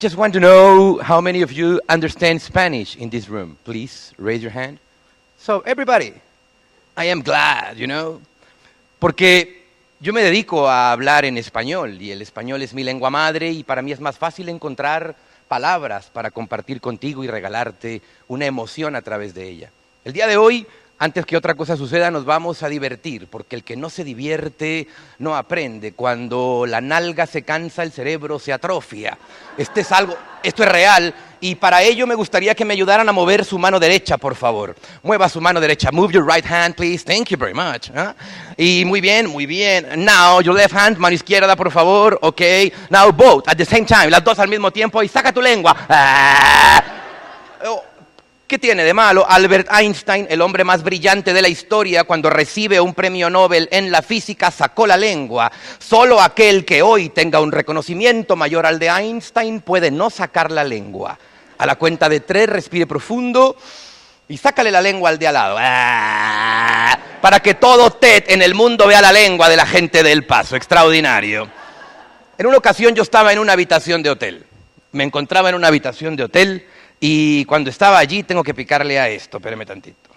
Just want to know how many of you understand Spanish in this room. Please raise your hand. So, everybody, I am glad, you know. Porque yo me dedico a hablar en español y el español es mi lengua madre y para mí es más fácil encontrar palabras para compartir contigo y regalarte una emoción a través de ella. El día de hoy antes que otra cosa suceda, nos vamos a divertir, porque el que no se divierte no aprende. Cuando la nalga se cansa, el cerebro se atrofia. Este es algo, esto es real, y para ello me gustaría que me ayudaran a mover su mano derecha, por favor. Mueva su mano derecha. Move your right hand, please. Thank you very much. ¿ah? Y muy bien, muy bien. Now, your left hand, mano izquierda, por favor. Ok. Now, both at the same time. Las dos al mismo tiempo. Y saca tu lengua. Ah. Oh, ¿Qué tiene de malo? Albert Einstein, el hombre más brillante de la historia, cuando recibe un premio Nobel en la física, sacó la lengua. Solo aquel que hoy tenga un reconocimiento mayor al de Einstein puede no sacar la lengua. A la cuenta de tres, respire profundo y sácale la lengua al de al lado. ¡Ah! Para que todo TED en el mundo vea la lengua de la gente del paso. Extraordinario. En una ocasión yo estaba en una habitación de hotel. Me encontraba en una habitación de hotel y cuando estaba allí, tengo que picarle a esto, espérame tantito.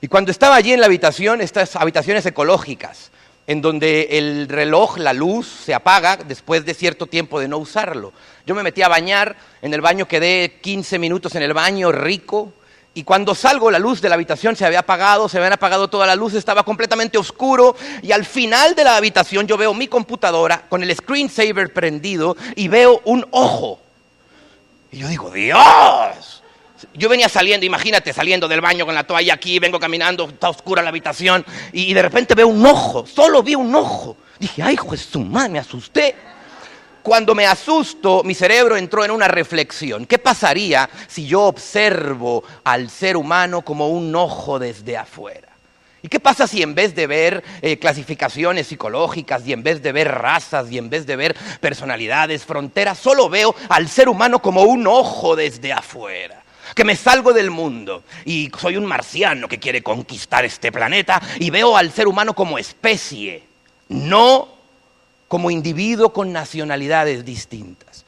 Y cuando estaba allí en la habitación, estas habitaciones ecológicas, en donde el reloj, la luz, se apaga después de cierto tiempo de no usarlo. Yo me metí a bañar, en el baño quedé 15 minutos en el baño, rico, y cuando salgo la luz de la habitación se había apagado, se habían apagado toda la luz, estaba completamente oscuro, y al final de la habitación yo veo mi computadora con el screensaver prendido y veo un ojo y yo digo, Dios. Yo venía saliendo, imagínate, saliendo del baño con la toalla aquí, vengo caminando, está oscura la habitación, y, de repente veo un ojo, solo vi un ojo. Dije, ay, su madre, me asusté. Cuando me asusto, mi cerebro entró en una reflexión. ¿Qué pasaría si yo observo al ser humano como un ojo desde afuera? ¿Y qué pasa si en vez de ver eh, clasificaciones psicológicas y en vez de ver razas y en vez de ver personalidades, fronteras, solo veo al ser humano como un ojo desde afuera? Que me salgo del mundo y soy un marciano que quiere conquistar este planeta y veo al ser humano como especie, no como individuo con nacionalidades distintas.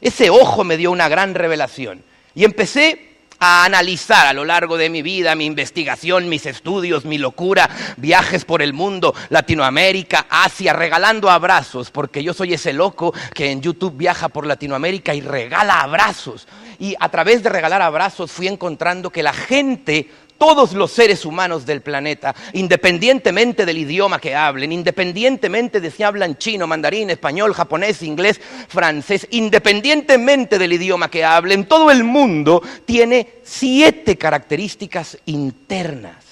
Ese ojo me dio una gran revelación y empecé a analizar a lo largo de mi vida, mi investigación, mis estudios, mi locura, viajes por el mundo, Latinoamérica, Asia, regalando abrazos, porque yo soy ese loco que en YouTube viaja por Latinoamérica y regala abrazos. Y a través de regalar abrazos fui encontrando que la gente todos los seres humanos del planeta, independientemente del idioma que hablen, independientemente de si hablan chino, mandarín, español, japonés, inglés, francés, independientemente del idioma que hablen, todo el mundo tiene siete características internas,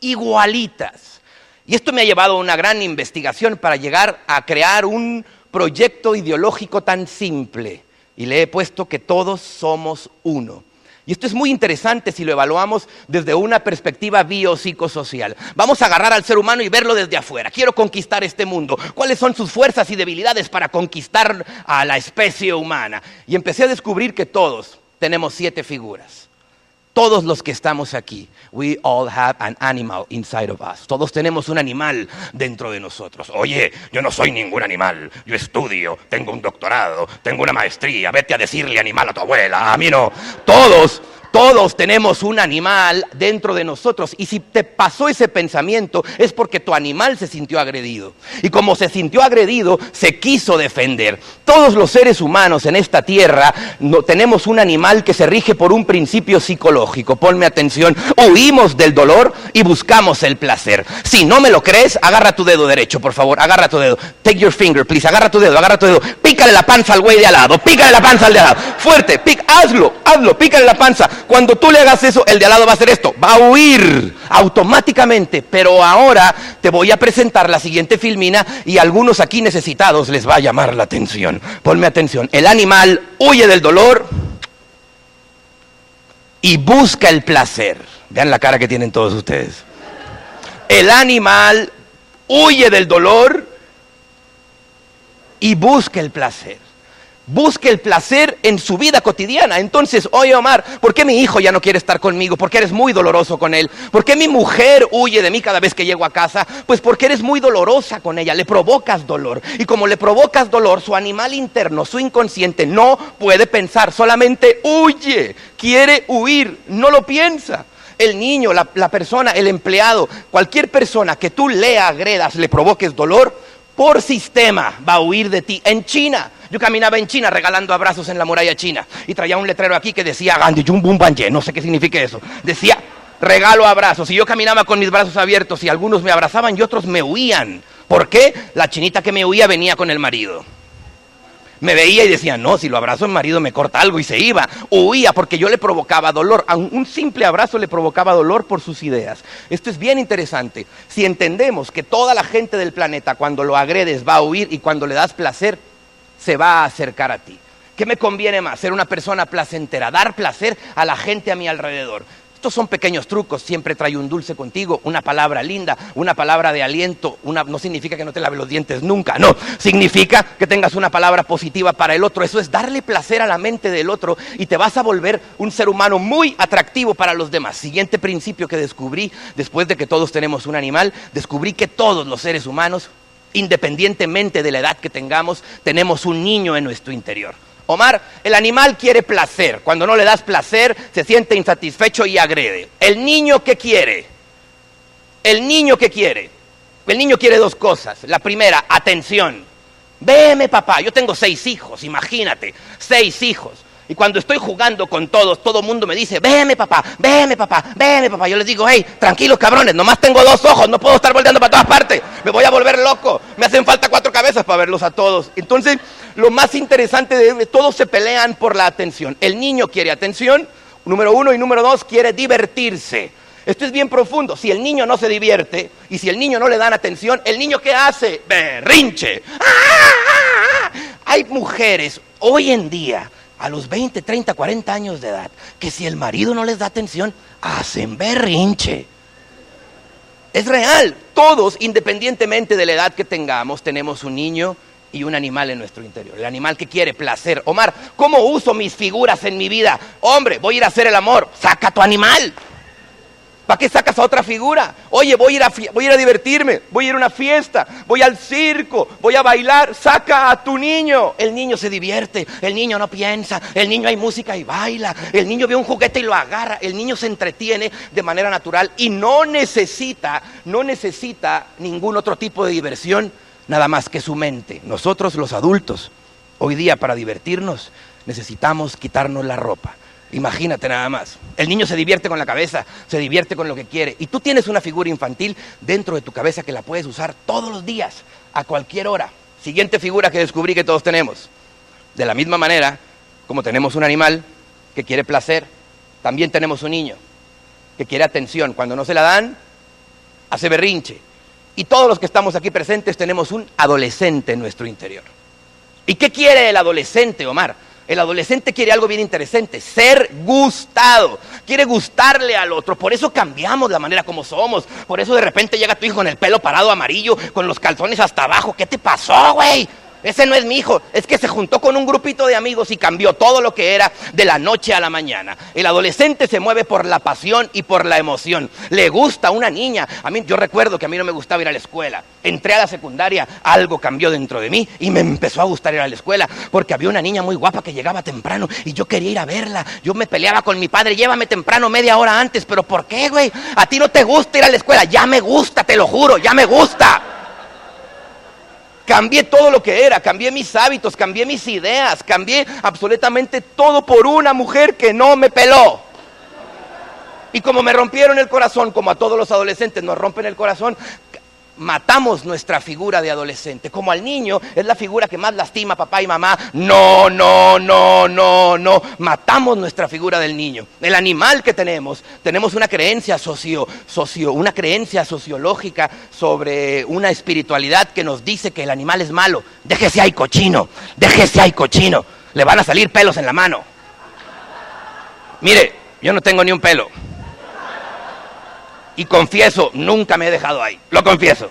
igualitas. Y esto me ha llevado a una gran investigación para llegar a crear un proyecto ideológico tan simple. Y le he puesto que todos somos uno. Y esto es muy interesante si lo evaluamos desde una perspectiva biopsicosocial. Vamos a agarrar al ser humano y verlo desde afuera. Quiero conquistar este mundo. ¿Cuáles son sus fuerzas y debilidades para conquistar a la especie humana? Y empecé a descubrir que todos tenemos siete figuras. Todos los que estamos aquí, we all have an animal inside of us. Todos tenemos un animal dentro de nosotros. Oye, yo no soy ningún animal. Yo estudio, tengo un doctorado, tengo una maestría. Vete a decirle animal a tu abuela. A mí no. Todos todos tenemos un animal dentro de nosotros y si te pasó ese pensamiento es porque tu animal se sintió agredido. Y como se sintió agredido, se quiso defender. Todos los seres humanos en esta tierra no, tenemos un animal que se rige por un principio psicológico. Ponme atención, huimos del dolor y buscamos el placer. Si no me lo crees, agarra tu dedo derecho, por favor, agarra tu dedo. Take your finger, please, agarra tu dedo, agarra tu dedo. Pícale la panza al güey de al lado, pícale la panza al de al lado. Fuerte, hazlo, hazlo, pícale la panza. Cuando tú le hagas eso, el de al lado va a hacer esto, va a huir automáticamente. Pero ahora te voy a presentar la siguiente filmina y a algunos aquí necesitados les va a llamar la atención. Ponme atención. El animal huye del dolor y busca el placer. Vean la cara que tienen todos ustedes. El animal huye del dolor y busca el placer. Busque el placer en su vida cotidiana. Entonces, oye Omar, ¿por qué mi hijo ya no quiere estar conmigo? Porque eres muy doloroso con él. ¿Por qué mi mujer huye de mí cada vez que llego a casa? Pues porque eres muy dolorosa con ella, le provocas dolor. Y como le provocas dolor, su animal interno, su inconsciente, no puede pensar, solamente huye, quiere huir, no lo piensa el niño, la, la, persona, el empleado, cualquier persona que tú le agredas, le provoques dolor, por sistema va a huir de ti. En China, yo caminaba en China regalando abrazos en la muralla china y traía un letrero aquí que decía Gandhi Jum Banje, no sé qué significa eso. Decía regalo abrazos y yo caminaba con mis brazos abiertos y algunos me abrazaban y otros me huían. ¿Por qué? La chinita que me huía venía con el marido. Me veía y decía, no, si lo abrazo el marido me corta algo y se iba. Huía porque yo le provocaba dolor. Un simple abrazo le provocaba dolor por sus ideas. Esto es bien interesante. Si entendemos que toda la gente del planeta cuando lo agredes va a huir y cuando le das placer se va a acercar a ti. ¿Qué me conviene más? Ser una persona placentera, dar placer a la gente a mi alrededor. Estos son pequeños trucos, siempre trae un dulce contigo, una palabra linda, una palabra de aliento, no significa que no te lave los dientes nunca, no, significa que tengas una palabra positiva para el otro, eso es darle placer a la mente del otro y te vas a volver un ser humano muy atractivo para los demás. Siguiente principio que descubrí, después de que todos tenemos un animal, descubrí que todos los seres humanos independientemente de la edad que tengamos, tenemos un niño en nuestro interior. Omar, el animal quiere placer. Cuando no le das placer, se siente insatisfecho y agrede. ¿El niño qué quiere? El niño qué quiere? El niño quiere dos cosas. La primera, atención. Veme, papá. Yo tengo seis hijos, imagínate. Seis hijos. Y cuando estoy jugando con todos, todo el mundo me dice, veme papá, veme papá, veme papá. Yo les digo, hey, tranquilos cabrones, nomás tengo dos ojos, no puedo estar volteando para todas partes. Me voy a volver loco. Me hacen falta cuatro cabezas para verlos a todos. Entonces, lo más interesante de todos se pelean por la atención. El niño quiere atención, número uno, y número dos, quiere divertirse. Esto es bien profundo. Si el niño no se divierte y si el niño no le dan atención, ¿el niño qué hace? Berrinche. ¡Ah! Hay mujeres hoy en día a los 20, 30, 40 años de edad, que si el marido no les da atención, hacen berrinche. Es real, todos, independientemente de la edad que tengamos, tenemos un niño y un animal en nuestro interior. El animal que quiere placer. Omar, ¿cómo uso mis figuras en mi vida? Hombre, voy a ir a hacer el amor. Saca tu animal. ¿Para qué sacas a otra figura? Oye, voy a, ir a, voy a ir a divertirme, voy a ir a una fiesta, voy al circo, voy a bailar. Saca a tu niño. El niño se divierte, el niño no piensa, el niño hay música y baila, el niño ve un juguete y lo agarra, el niño se entretiene de manera natural y no necesita, no necesita ningún otro tipo de diversión, nada más que su mente. Nosotros los adultos, hoy día para divertirnos, necesitamos quitarnos la ropa Imagínate nada más. El niño se divierte con la cabeza, se divierte con lo que quiere. Y tú tienes una figura infantil dentro de tu cabeza que la puedes usar todos los días, a cualquier hora. Siguiente figura que descubrí que todos tenemos. De la misma manera, como tenemos un animal que quiere placer, también tenemos un niño que quiere atención. Cuando no se la dan, hace berrinche. Y todos los que estamos aquí presentes tenemos un adolescente en nuestro interior. ¿Y qué quiere el adolescente, Omar? El adolescente quiere algo bien interesante, ser gustado. Quiere gustarle al otro. Por eso cambiamos la manera como somos. Por eso de repente llega tu hijo con el pelo parado amarillo, con los calzones hasta abajo. ¿Qué te pasó, güey? Ese no es mi hijo, es que se juntó con un grupito de amigos y cambió todo lo que era de la noche a la mañana. El adolescente se mueve por la pasión y por la emoción. Le gusta una niña. A mí yo recuerdo que a mí no me gustaba ir a la escuela. Entré a la secundaria, algo cambió dentro de mí y me empezó a gustar ir a la escuela porque había una niña muy guapa que llegaba temprano y yo quería ir a verla. Yo me peleaba con mi padre, llévame temprano media hora antes, pero ¿por qué, güey? A ti no te gusta ir a la escuela, ya me gusta, te lo juro, ya me gusta. Cambié todo lo que era, cambié mis hábitos, cambié mis ideas, cambié absolutamente todo por una mujer que no me peló. Y como me rompieron el corazón, como a todos los adolescentes nos rompen el corazón, matamos nuestra figura de adolescente. Como al niño es la figura que más lastima papá y mamá. No, no, no, no, no. Matamos nuestra figura del niño. El animal que tenemos, tenemos una creencia socio, socio, una creencia sociológica sobre una espiritualidad que nos dice que el animal es malo. Déjese ahí cochino, déjese ahí cochino. Le van a salir pelos en la mano. Mire, yo no tengo ni un pelo. Y confieso, nunca me he dejado ahí, lo confieso.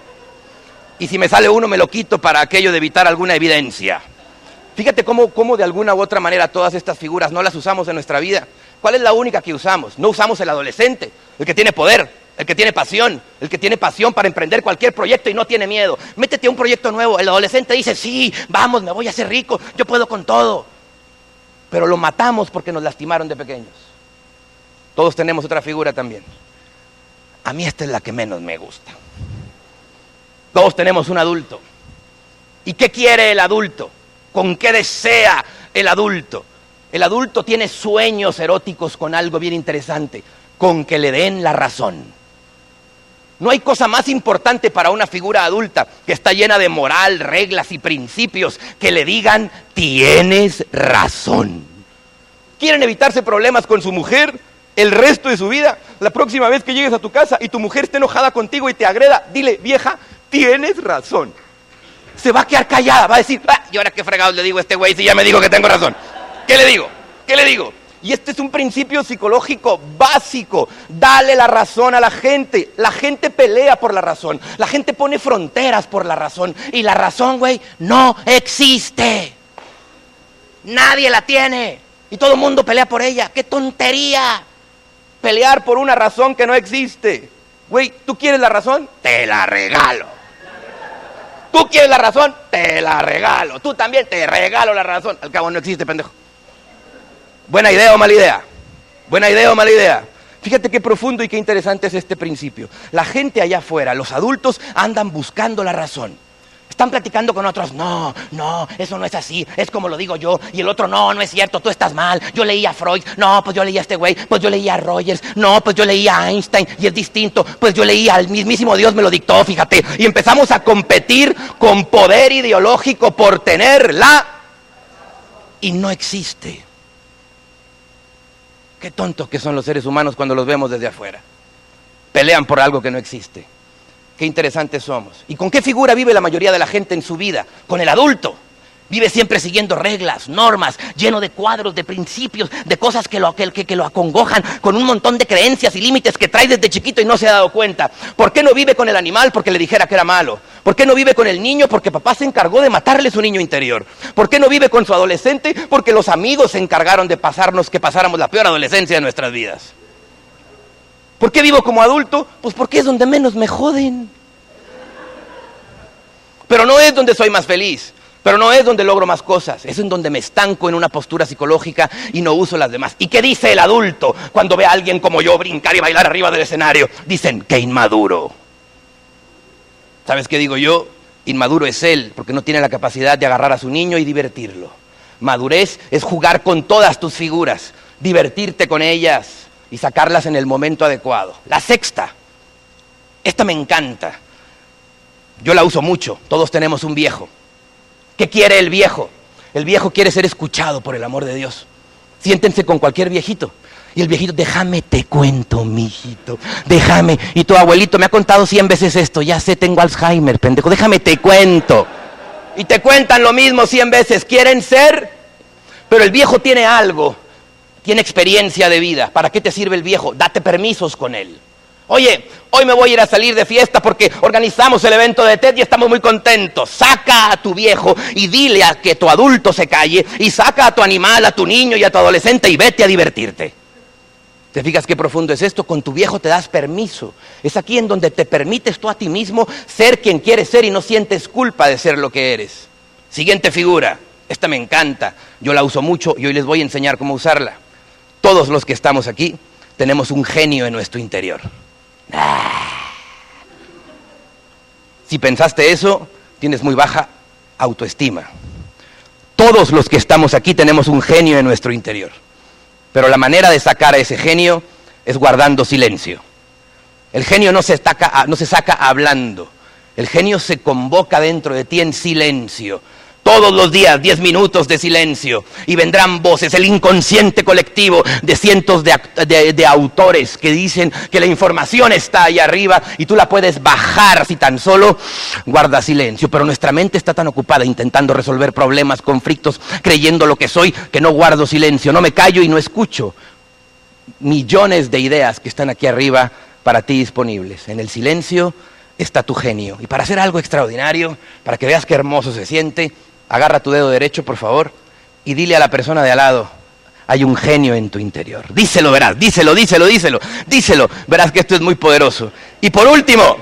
Y si me sale uno, me lo quito para aquello de evitar alguna evidencia. Fíjate cómo, cómo de alguna u otra manera todas estas figuras no las usamos en nuestra vida. ¿Cuál es la única que usamos? No usamos el adolescente, el que tiene poder, el que tiene pasión, el que tiene pasión para emprender cualquier proyecto y no tiene miedo. Métete a un proyecto nuevo. El adolescente dice, sí, vamos, me voy a hacer rico, yo puedo con todo. Pero lo matamos porque nos lastimaron de pequeños. Todos tenemos otra figura también. A mí esta es la que menos me gusta. Todos tenemos un adulto. ¿Y qué quiere el adulto? ¿Con qué desea el adulto? El adulto tiene sueños eróticos con algo bien interesante, con que le den la razón. No hay cosa más importante para una figura adulta que está llena de moral, reglas y principios que le digan, tienes razón. ¿Quieren evitarse problemas con su mujer el resto de su vida? La próxima vez que llegues a tu casa y tu mujer esté enojada contigo y te agreda, dile, vieja, tienes razón. Se va a quedar callada, va a decir, ah, ¿y ahora qué fregados le digo a este güey si ya me dijo que tengo razón? ¿Qué le digo? ¿Qué le digo? Y este es un principio psicológico básico. Dale la razón a la gente. La gente pelea por la razón. La gente pone fronteras por la razón. Y la razón, güey, no existe. Nadie la tiene. Y todo el mundo pelea por ella. ¡Qué tontería! Pelear por una razón que no existe. Güey, ¿tú quieres la razón? Te la regalo. ¿Tú quieres la razón? Te la regalo. Tú también te regalo la razón. Al cabo no existe, pendejo. Buena idea o mala idea. Buena idea o mala idea. Fíjate qué profundo y qué interesante es este principio. La gente allá afuera, los adultos, andan buscando la razón. Están platicando con otros, no, no, eso no es así, es como lo digo yo. Y el otro, no, no es cierto, tú estás mal. Yo leí a Freud, no, pues yo leí a este güey, pues yo leí a Rogers, no, pues yo leí a Einstein y es distinto, pues yo leí al mismísimo Dios me lo dictó, fíjate. Y empezamos a competir con poder ideológico por tenerla y no existe. Qué tontos que son los seres humanos cuando los vemos desde afuera. Pelean por algo que no existe. Qué interesantes somos. ¿Y con qué figura vive la mayoría de la gente en su vida? Con el adulto. Vive siempre siguiendo reglas, normas, lleno de cuadros, de principios, de cosas que lo, que, lo acongojan, con un montón de creencias y límites que trae desde chiquito y no se ha dado cuenta. ¿Por qué no vive con el animal? Porque le dijera que era malo. ¿Por qué no vive con el niño? Porque papá se encargó de matarle su niño interior. ¿Por qué no vive con su adolescente? Porque los amigos se encargaron de pasarnos que pasáramos la peor adolescencia de nuestras vidas. ¿Por qué vivo como adulto? Pues porque es donde menos me joden. Pero no es donde soy más feliz. Pero no es donde logro más cosas, es en donde me estanco en una postura psicológica y no uso las demás. ¿Y qué dice el adulto cuando ve a alguien como yo brincar y bailar arriba del escenario? Dicen, que inmaduro. ¿Sabes qué digo yo? Inmaduro es él, porque no tiene la capacidad de agarrar a su niño y divertirlo. Madurez es jugar con todas tus figuras, divertirte con ellas y sacarlas en el momento adecuado. La sexta, esta me encanta. Yo la uso mucho, todos tenemos un viejo. ¿Qué quiere el viejo? El viejo quiere ser escuchado por el amor de Dios. Siéntense con cualquier viejito. Y el viejito, déjame te cuento, mijito. Déjame. Y tu abuelito me ha contado cien veces esto. Ya sé, tengo Alzheimer, pendejo. Déjame te cuento. Y te cuentan lo mismo cien veces. Quieren ser, pero el viejo tiene algo. Tiene experiencia de vida. ¿Para qué te sirve el viejo? Date permisos con él. Oye, hoy me voy a ir a salir de fiesta porque organizamos el evento de TED y estamos muy contentos. Saca a tu viejo y dile a que tu adulto se calle y saca a tu animal, a tu niño y a tu adolescente y vete a divertirte. ¿Te fijas qué profundo es esto? Con tu viejo te das permiso. Es aquí en donde te permites tú a ti mismo ser quien quieres ser y no sientes culpa de ser lo que eres. Siguiente figura. Esta me encanta. Yo la uso mucho y hoy les voy a enseñar cómo usarla. Todos los que estamos aquí tenemos un genio en nuestro interior. Si pensaste eso, tienes muy baja autoestima. Todos los que estamos aquí tenemos un genio en nuestro interior. Pero la manera de sacar a ese genio es guardando silencio. El genio no se, no se saca hablando. El genio se convoca dentro de ti en silencio todos los días 10 minutos de silencio y vendrán voces, el inconsciente colectivo de cientos de, autores que dicen que la información está ahí arriba y tú la puedes bajar si tan solo guarda silencio. Pero nuestra mente está tan ocupada intentando resolver problemas, conflictos, creyendo lo que soy, que no guardo silencio, no me callo y no escucho millones de ideas que están aquí arriba para ti disponibles. En el silencio está tu genio. Y para hacer algo extraordinario, para que veas qué hermoso se siente, agarra tu dedo derecho, por favor, y dile a la persona de al lado, hay un genio en tu interior. Díselo, verás, díselo, díselo, díselo, díselo. Verás que esto es muy poderoso. Y por último,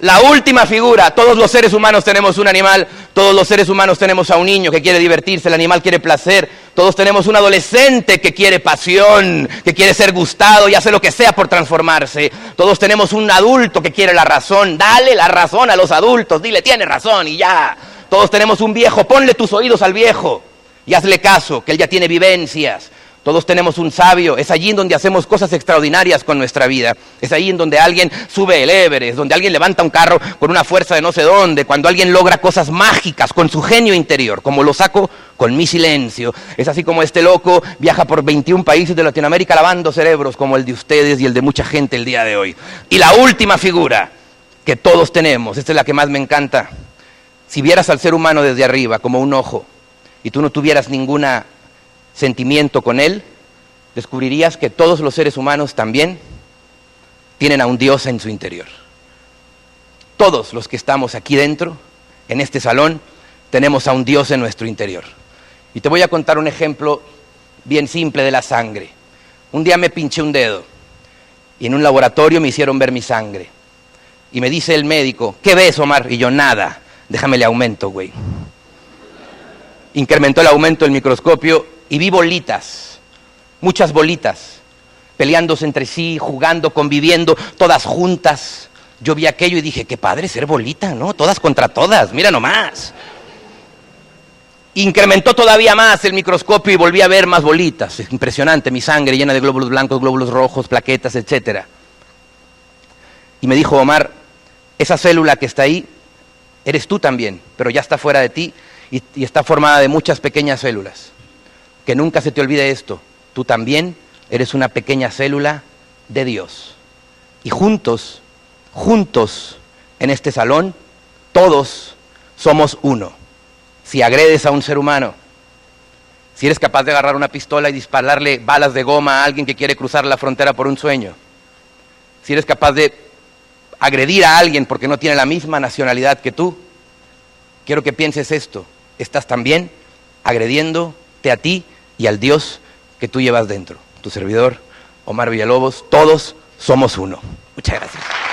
la última figura, todos los seres humanos tenemos un animal, todos los seres humanos tenemos a un niño que quiere divertirse, el animal quiere placer, todos tenemos un adolescente que quiere pasión, que quiere ser gustado y hace lo que sea por transformarse, todos tenemos un adulto que quiere la razón, dale la razón a los adultos, dile, tiene razón y ya, todos tenemos un viejo, ponle tus oídos al viejo y hazle caso, que él ya tiene vivencias, todos tenemos un sabio, es allí en donde hacemos cosas extraordinarias con nuestra vida. Es ahí en donde alguien sube el Everest, donde alguien levanta un carro con una fuerza de no sé dónde, cuando alguien logra cosas mágicas con su genio interior, como lo saco con mi silencio. Es así como este loco viaja por 21 países de Latinoamérica lavando cerebros como el de ustedes y el de mucha gente el día de hoy. Y la última figura que todos tenemos, esta es la que más me encanta. Si vieras al ser humano desde arriba como un ojo y tú no tuvieras ninguna sentimiento con Él, descubrirías que todos los seres humanos también tienen a un Dios en su interior. Todos los que estamos aquí dentro, en este salón, tenemos a un Dios en nuestro interior. Y te voy a contar un ejemplo bien simple de la sangre. Un día me pinché un dedo y en un laboratorio me hicieron ver mi sangre. Y me dice el médico, ¿qué ves, Omar? Y yo, nada, déjame le aumento, güey. Incrementó el aumento del microscopio y vi bolitas, muchas bolitas, peleándose entre sí, jugando, conviviendo, todas juntas. Yo vi aquello y dije, qué padre ser bolita, ¿no? Todas contra todas, mira nomás. Incrementó todavía más el microscopio y volví a ver más bolitas. Es impresionante, mi sangre llena de glóbulos blancos, glóbulos rojos, plaquetas, etc. Y me dijo Omar, esa célula que está ahí, eres tú también, pero ya está fuera de ti y, está formada de muchas pequeñas células que nunca se te olvide esto, tú también eres una pequeña célula de Dios. Y juntos, juntos en este salón, todos somos uno. Si agredes a un ser humano, si eres capaz de agarrar una pistola y dispararle balas de goma a alguien que quiere cruzar la frontera por un sueño, si eres capaz de agredir a alguien porque no tiene la misma nacionalidad que tú, quiero que pienses esto, estás también agrediéndote a ti y al Dios que tú llevas dentro. Tu servidor, Omar Villalobos, todos somos uno. Muchas gracias.